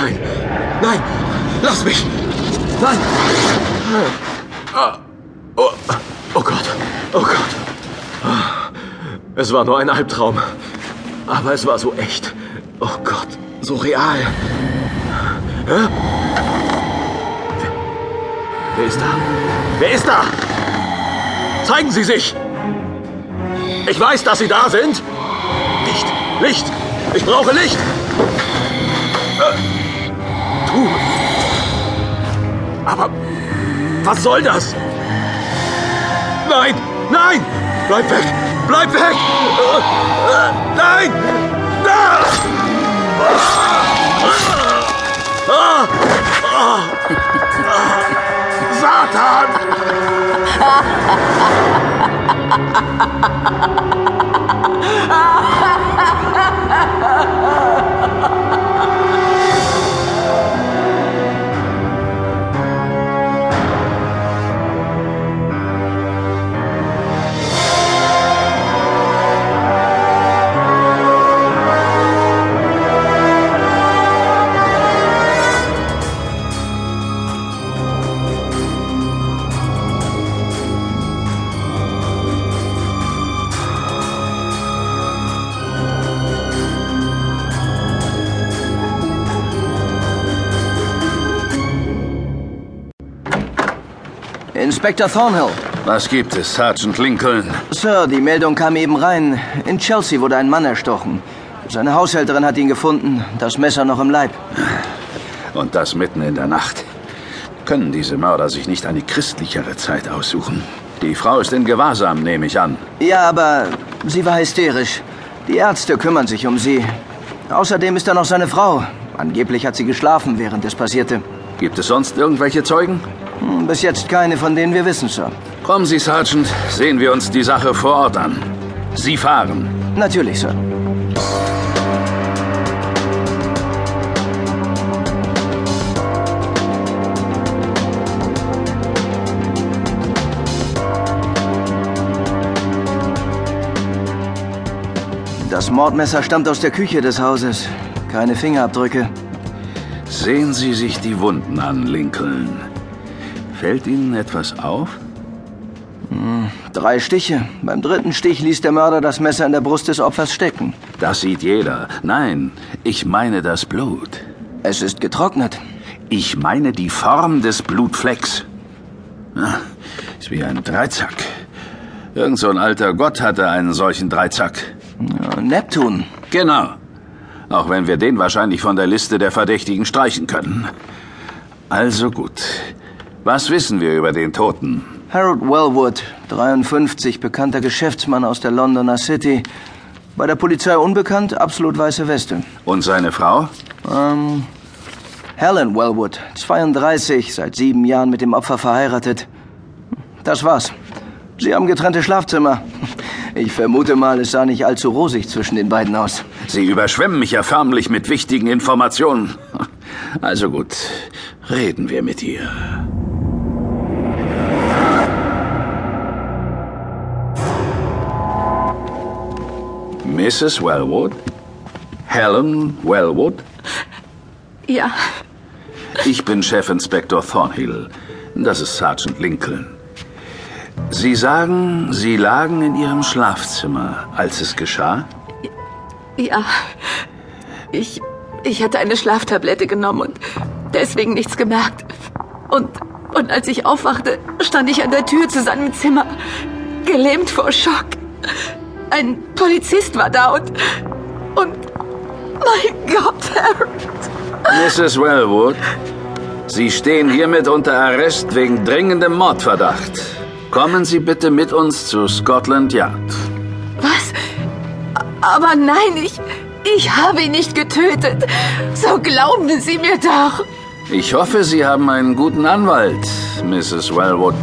Nein, nein, lass mich! Nein! Ah, Oh, oh Gott, oh Gott. Ah, Es war nur ein Albtraum. Aber es war so echt. Oh Gott, so real. Hä? Wer, ist da? Wer ist da? Zeigen Sie sich! Ich weiß, dass Sie da sind! Licht! Licht! Ich brauche Licht! Äh, Tu! Aber was soll das? Nein! Nein! Bleib weg! Bleib weg! Nein! Satan! Inspektor Thornhill. Was gibt es, Sergeant Lincoln? Sir, die Meldung kam eben rein. In Chelsea wurde ein Mann erstochen. Seine Haushälterin hat ihn gefunden, das Messer noch im Leib. Und das mitten in der Nacht. Können diese Mörder sich nicht eine christlichere Zeit aussuchen? Die Frau ist in Gewahrsam, nehme ich an. Ja, aber sie war hysterisch. Die Ärzte kümmern sich um sie. Außerdem ist da noch seine Frau. Angeblich hat sie geschlafen, während es passierte. Gibt es sonst irgendwelche Zeugen? Hm, Bis jetzt keine, von denen wir wissen, Sir. Kommen Sie, Sergeant, sehen wir uns die Sache vor Ort an. Sie fahren. Natürlich, Sir. Das Mordmesser stammt aus der Küche des Hauses. Keine Fingerabdrücke. Sehen Sie sich die Wunden an, Lincoln. Fällt Ihnen etwas auf? Drei Stiche. Beim dritten Stich ließ der Mörder das Messer in der Brust des Opfers stecken. Das sieht jeder. Nein, ich meine das Blut. Es ist getrocknet. Ich meine die Form des Blutflecks. Ah, Ist wie ein Dreizack. Irgend so ein alter Gott hatte einen solchen Dreizack. Ja, Neptun. Genau. Auch wenn wir den wahrscheinlich von der Liste der Verdächtigen streichen können. Also gut. Was wissen wir über den Toten? Harold Wellwood, 53, bekannter Geschäftsmann aus der Londoner City. Bei der Polizei unbekannt, absolut weiße Weste. Und seine Frau? Ähm, Helen Wellwood, 32, seit sieben Jahren mit dem Opfer verheiratet. Das war's. Sie haben getrennte Schlafzimmer. Ich vermute mal, es sah nicht allzu rosig zwischen den beiden aus. Sie überschwemmen mich ja förmlich mit wichtigen Informationen. Also gut, reden wir mit ihr. Mrs. Wellwood? Helen Wellwood? Ja, Ich bin Chefinspektor Thornhill. Das ist Sergeant Lincoln. Sie sagen, Sie lagen in Ihrem Schlafzimmer, als es geschah? ja. Ich, ich hatte eine Schlaftablette genommen und deswegen nichts gemerkt. Und, und als ich aufwachte, stand ich an der Tür zu seinem Zimmer, gelähmt vor Schock. Ein Polizist war da und, und, mein Gott, Harold. Mrs. Wellwood, Sie stehen hiermit unter Arrest wegen dringendem Mordverdacht. Kommen Sie bitte mit uns zu Scotland Yard. Was? Aber nein, ich, ich habe ihn nicht getötet. So glauben Sie mir doch. Ich hoffe, Sie haben einen guten Anwalt, Mrs. Wellwood.